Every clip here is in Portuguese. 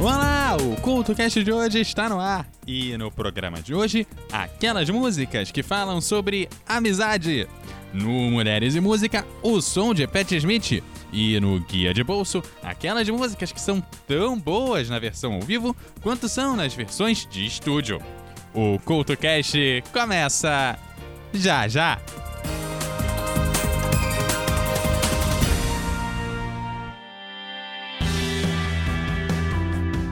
Olá, o CultoCast de hoje está no ar. E no programa de hoje, aquelas músicas que falam sobre amizade. No Mulheres e Música, o som de Pat Smith. E no Guia de Bolso, aquelas músicas que são tão boas na versão ao vivo quanto são nas versões de estúdio. O CultoCast começa já já!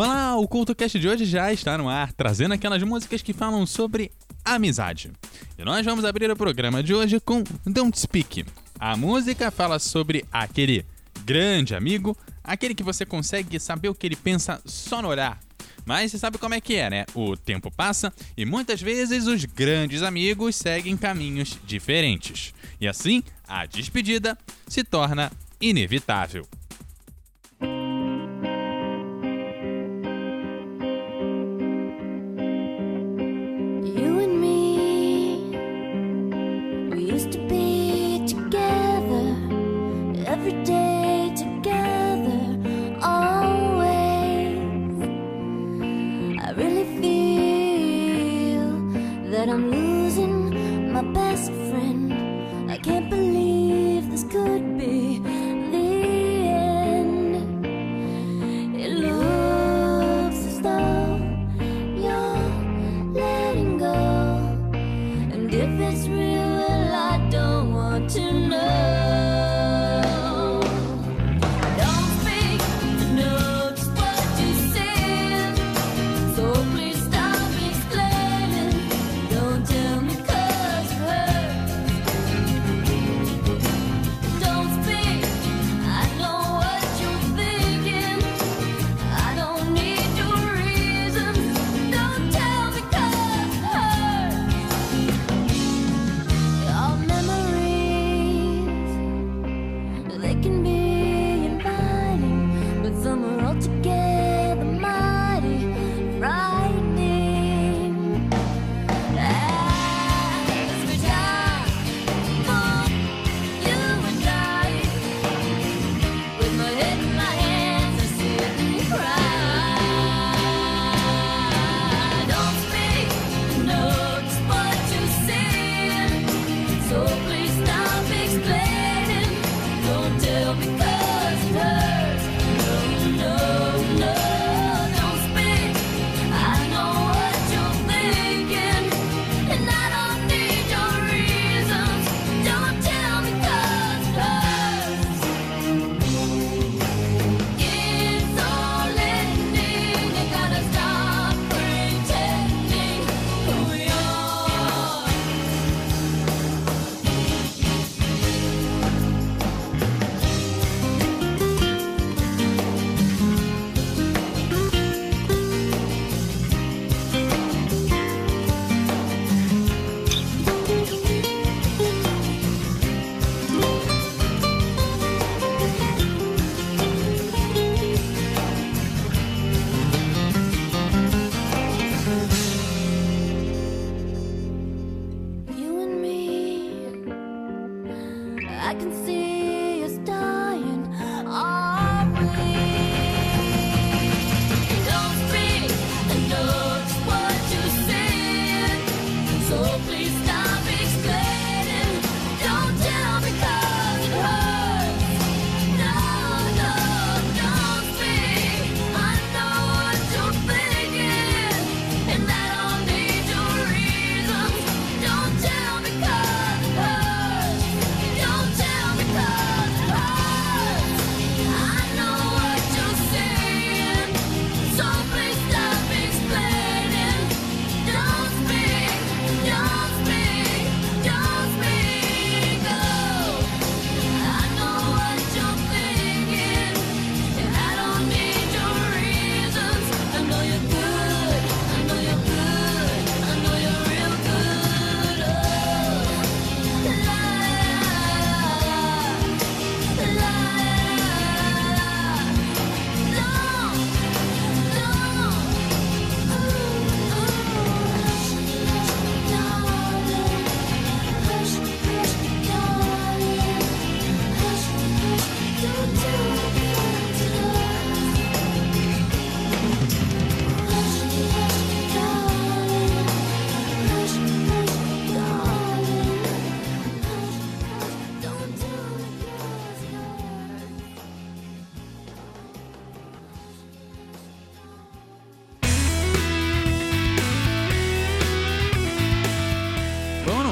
Olá, o CultoCast de hoje já está no ar, trazendo aquelas músicas que falam sobre amizade. E nós vamos abrir o programa de hoje com Don't Speak. A música fala sobre aquele grande amigo, aquele que você consegue saber o que ele pensa só no olhar. Mas você sabe como é que é, né? O tempo passa e muitas vezes os grandes amigos seguem caminhos diferentes. E assim, a despedida se torna inevitável.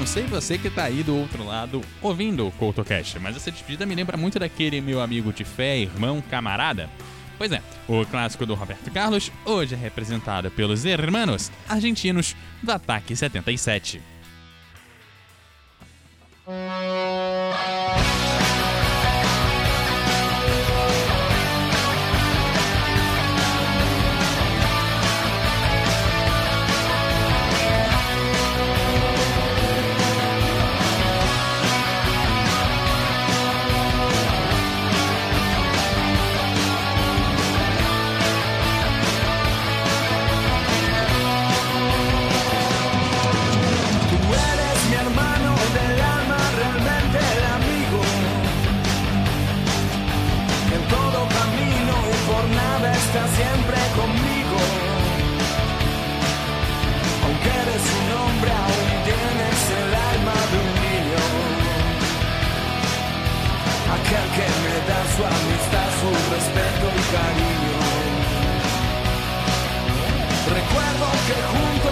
Sei você que tá aí do outro lado ouvindo o CoutoCast, mas essa despedida me lembra muito daquele meu amigo de fé, irmão, camarada. Pois é, o clássico do Roberto Carlos hoje é representado pelos hermanos argentinos do Ataque 77. Siempre conmigo. Aunque eres un hombre, aún tienes el alma de un niño. Aquel que me da su amistad, su respeto y cariño. Recuerdo que juntos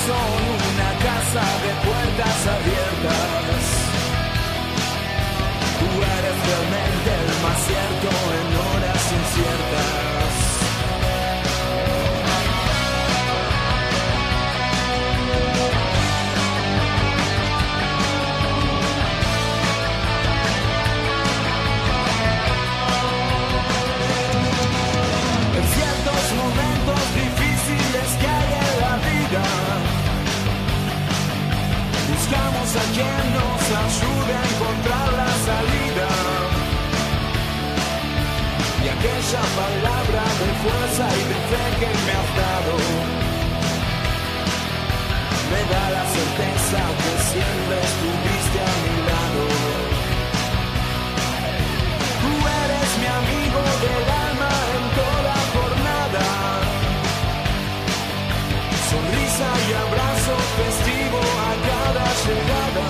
corazón una casa de puertas abiertas. Tú eres realmente el más cierto fuerza y fe que me has dado, me da la certeza que siempre estuviste a mi lado. Tú eres mi amigo del alma en toda jornada. Sonrisa y abrazo festivo a cada llegada.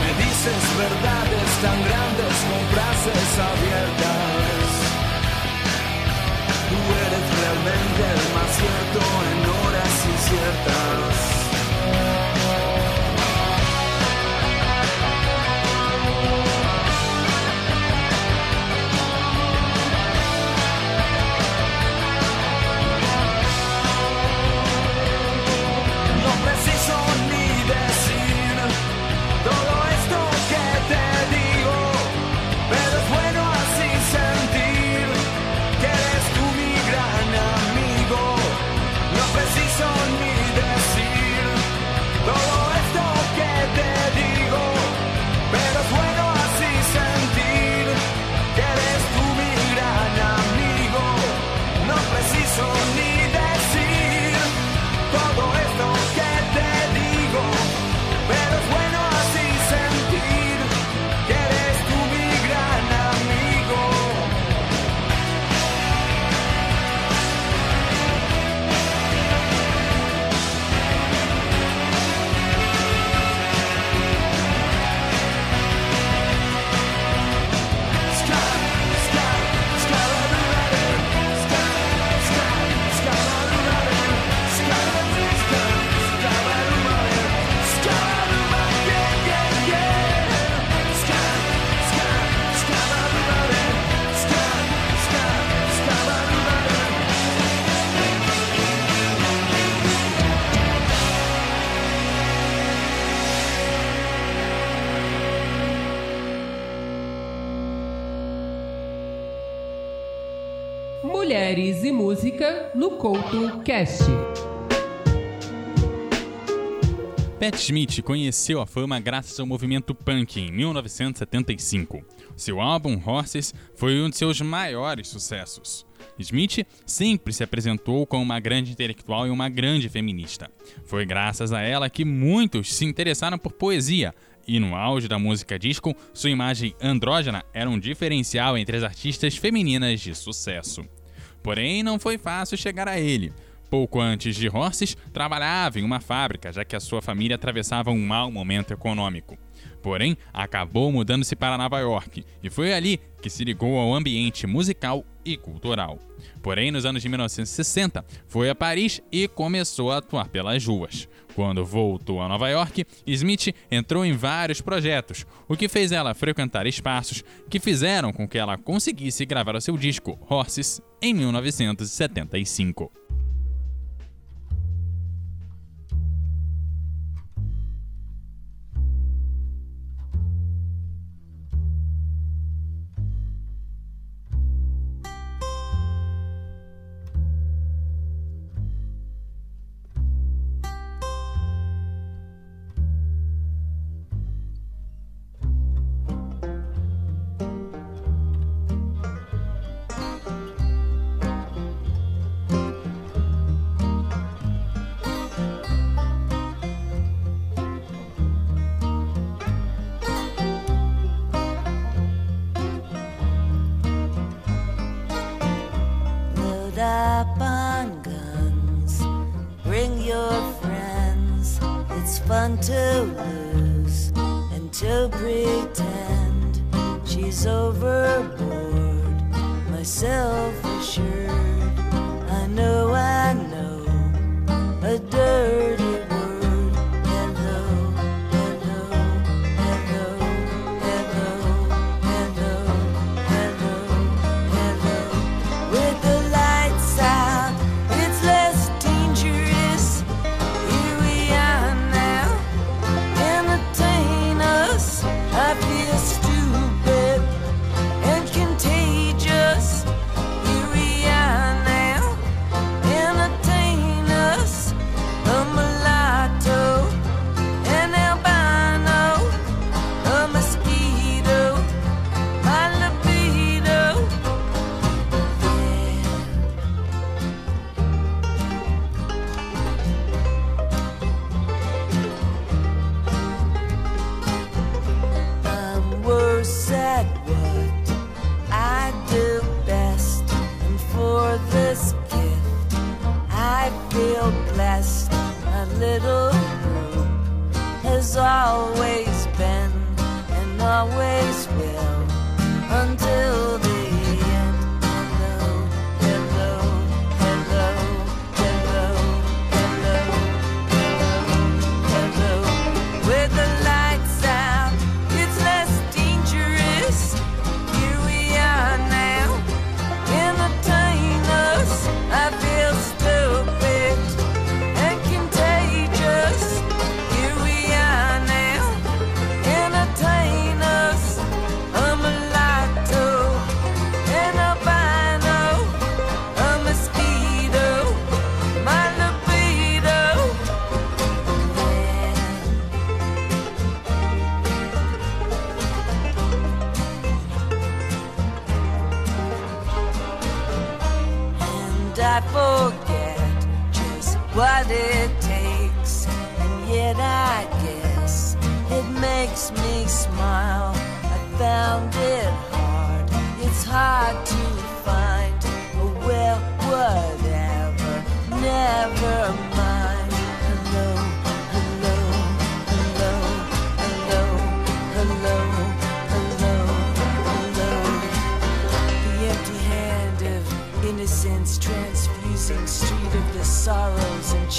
Me dices verdades tan grandes con frases abiertas. cierto en horas inciertas. Couto Cast. Pat Smith conheceu a fama graças ao movimento punk em 1975. Seu álbum Horses foi um de seus maiores sucessos. Smith sempre se apresentou como uma grande intelectual e uma grande feminista. Foi graças a ela que muitos se interessaram por poesia, e no auge da música disco, sua imagem andrógena era um diferencial entre as artistas femininas de sucesso. Porém, não foi fácil chegar a ele. Pouco antes de Horses, trabalhava em uma fábrica, já que a sua família atravessava um mau momento econômico. Porém, acabou mudando-se para Nova York e foi ali que se ligou ao ambiente musical e cultural. Porém, nos anos de 1960, foi a Paris e começou a atuar pelas ruas. Quando voltou a Nova York, Smith entrou em vários projetos, o que fez ela frequentar espaços que fizeram com que ela conseguisse gravar o seu disco Horses em 1975. I forget just what it takes. And yet I guess it makes me smile. I found it hard, it's hard to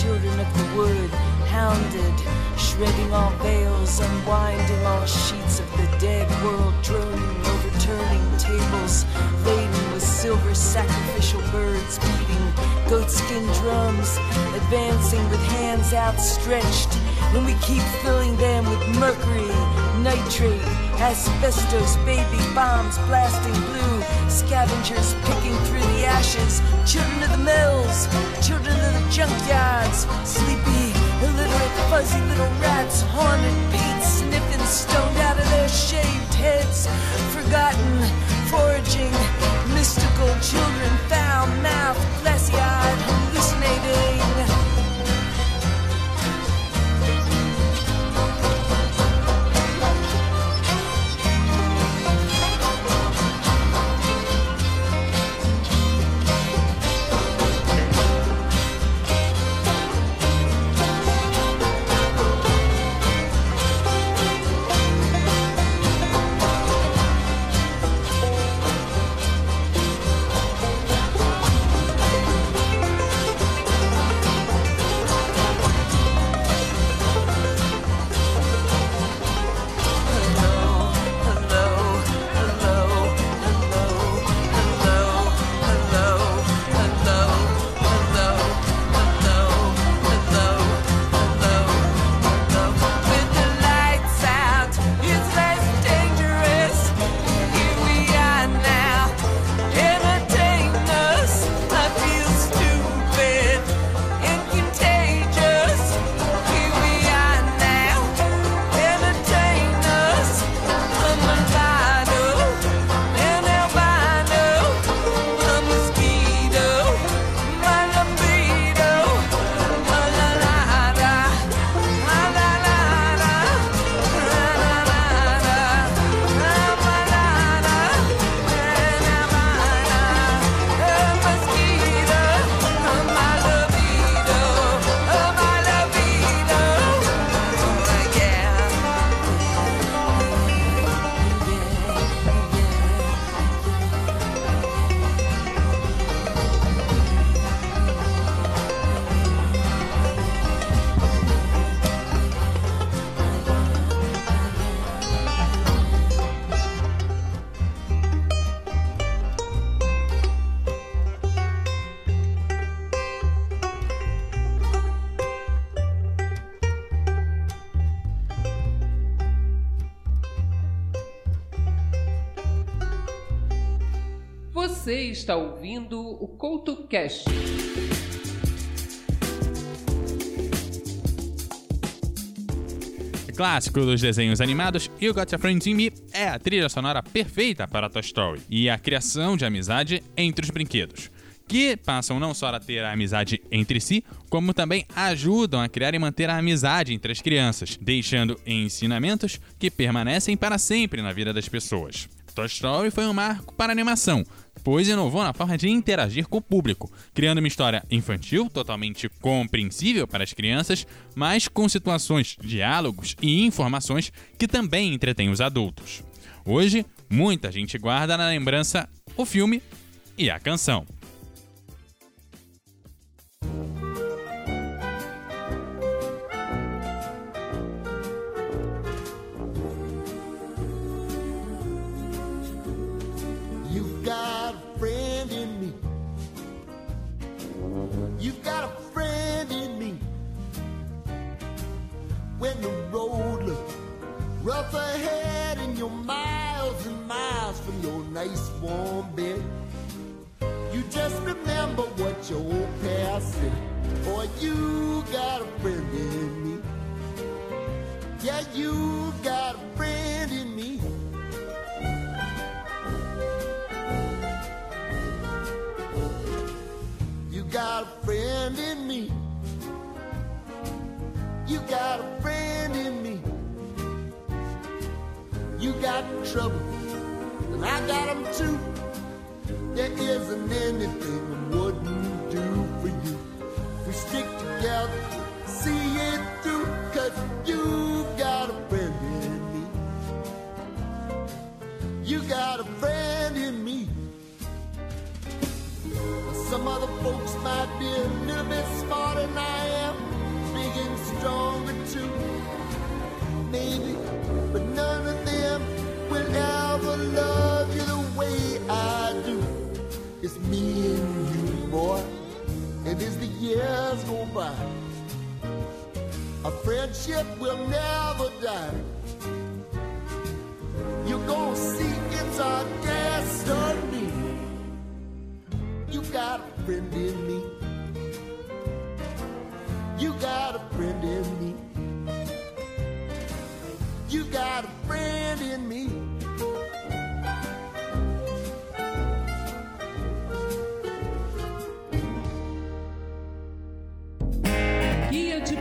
children of the wood hounded shredding all veils unwinding all sheets of the dead world droning overturning tables laden with silver sacrificial birds beating goatskin drums advancing with hands outstretched. When we keep filling them with mercury nitrate asbestos baby bombs blasting blue scavengers picking through the ashes. Children of the mills children of the junkyards sleepy illiterate fuzzy little rats haunted paint sniffing stoned out of their shaved heads. Forgotten foraging mystical children foul mouthed glassy eyed day. Está ouvindo o Couto Cast. Clássico dos desenhos animados, You Got a Friend in Me é a trilha sonora perfeita para Toy Story e a criação de amizade entre os brinquedos, que passam não só a ter a amizade entre si, como também ajudam a criar e manter a amizade entre as crianças, deixando ensinamentos que permanecem para sempre na vida das pessoas. Toy Story foi um marco para a animação, pois inovou na forma de interagir com o público, criando uma história infantil totalmente compreensível para as crianças, mas com situações, diálogos e informações que também entretêm os adultos. Hoje, muita gente guarda na lembrança o filme e a canção. Warm bed, you just remember what your old past said. Boy, you got a friend in me. Yeah, you got a friend in me. You got a friend in me. You got a friend in me. You got trouble, got them too. There isn't anything friendship will never die.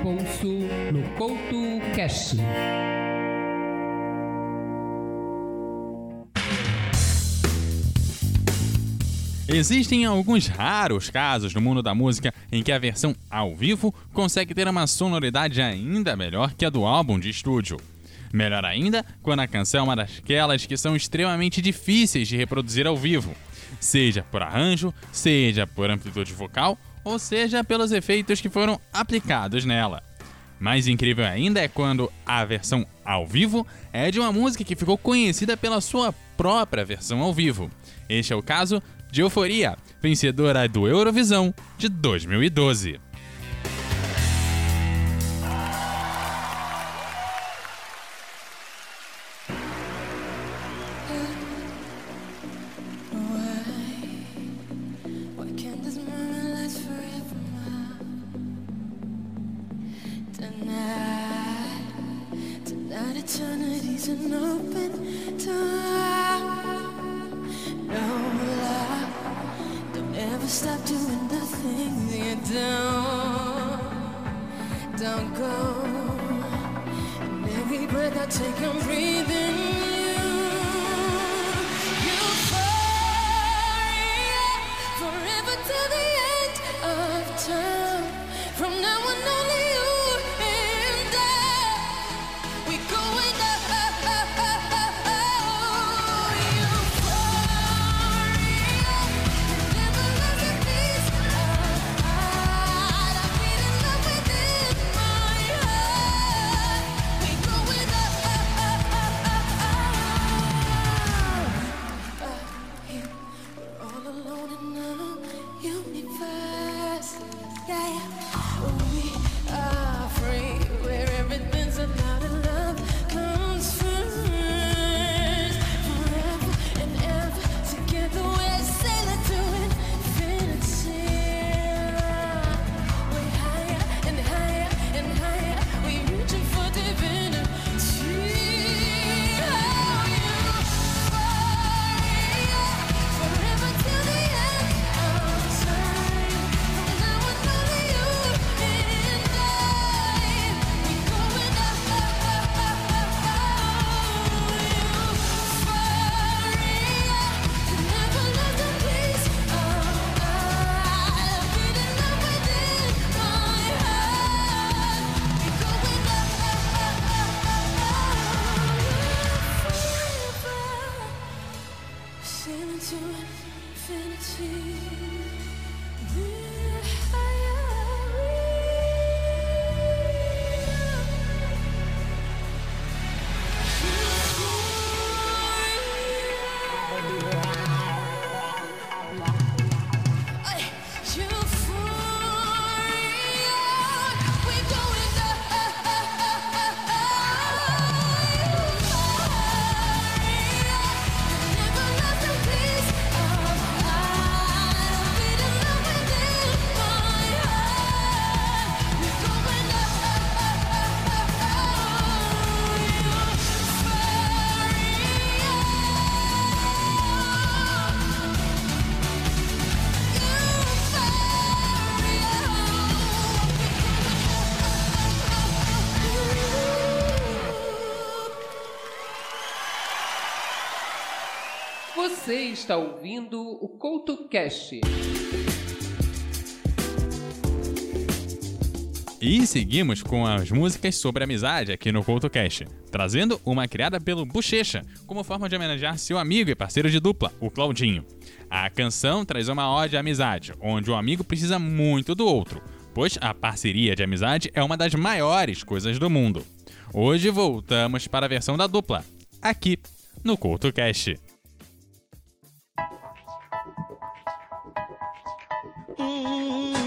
Bolso no Couto Cast. Existem alguns raros casos no mundo da música em que a versão ao vivo consegue ter uma sonoridade ainda melhor que a do álbum de estúdio. Melhor ainda, quando a canção é uma daquelas que são extremamente difíceis de reproduzir ao vivo, seja por arranjo, seja por amplitude vocal ou seja pelos efeitos que foram aplicados nela. Mais incrível ainda é quando a versão ao vivo é de uma música que ficou conhecida pela sua própria versão ao vivo. Este é o caso de Euforia, vencedora do Eurovisão de 2012. Don't ever stop doing the things you do. Don't go. Every breath I take, I'm Você está ouvindo o CoutoCast. E seguimos com as músicas sobre amizade aqui no CoutoCast, trazendo uma criada pelo Bochecha, como forma de homenagear seu amigo e parceiro de dupla, o Claudinho. A canção traz uma ode à amizade, onde o um amigo precisa muito do outro, pois a parceria de amizade é uma das maiores coisas do mundo. Hoje voltamos para a versão da dupla, aqui no CoutoCast. Mm-hmm.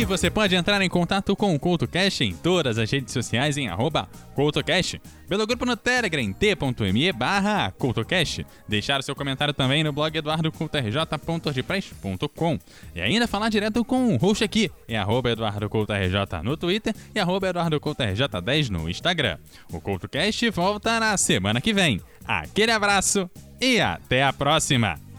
E você pode entrar em contato com o Cultocast em todas as redes sociais em arroba CoutoCast, pelo grupo no Telegram t.me barra deixar o seu comentário também no blog eduardocoutorj.ordpress.com e ainda falar direto com o host aqui em arroba no Twitter e arroba EduardoCoutoRJ10 no Instagram. O Cultocast volta na semana que vem. Aquele abraço e até a próxima!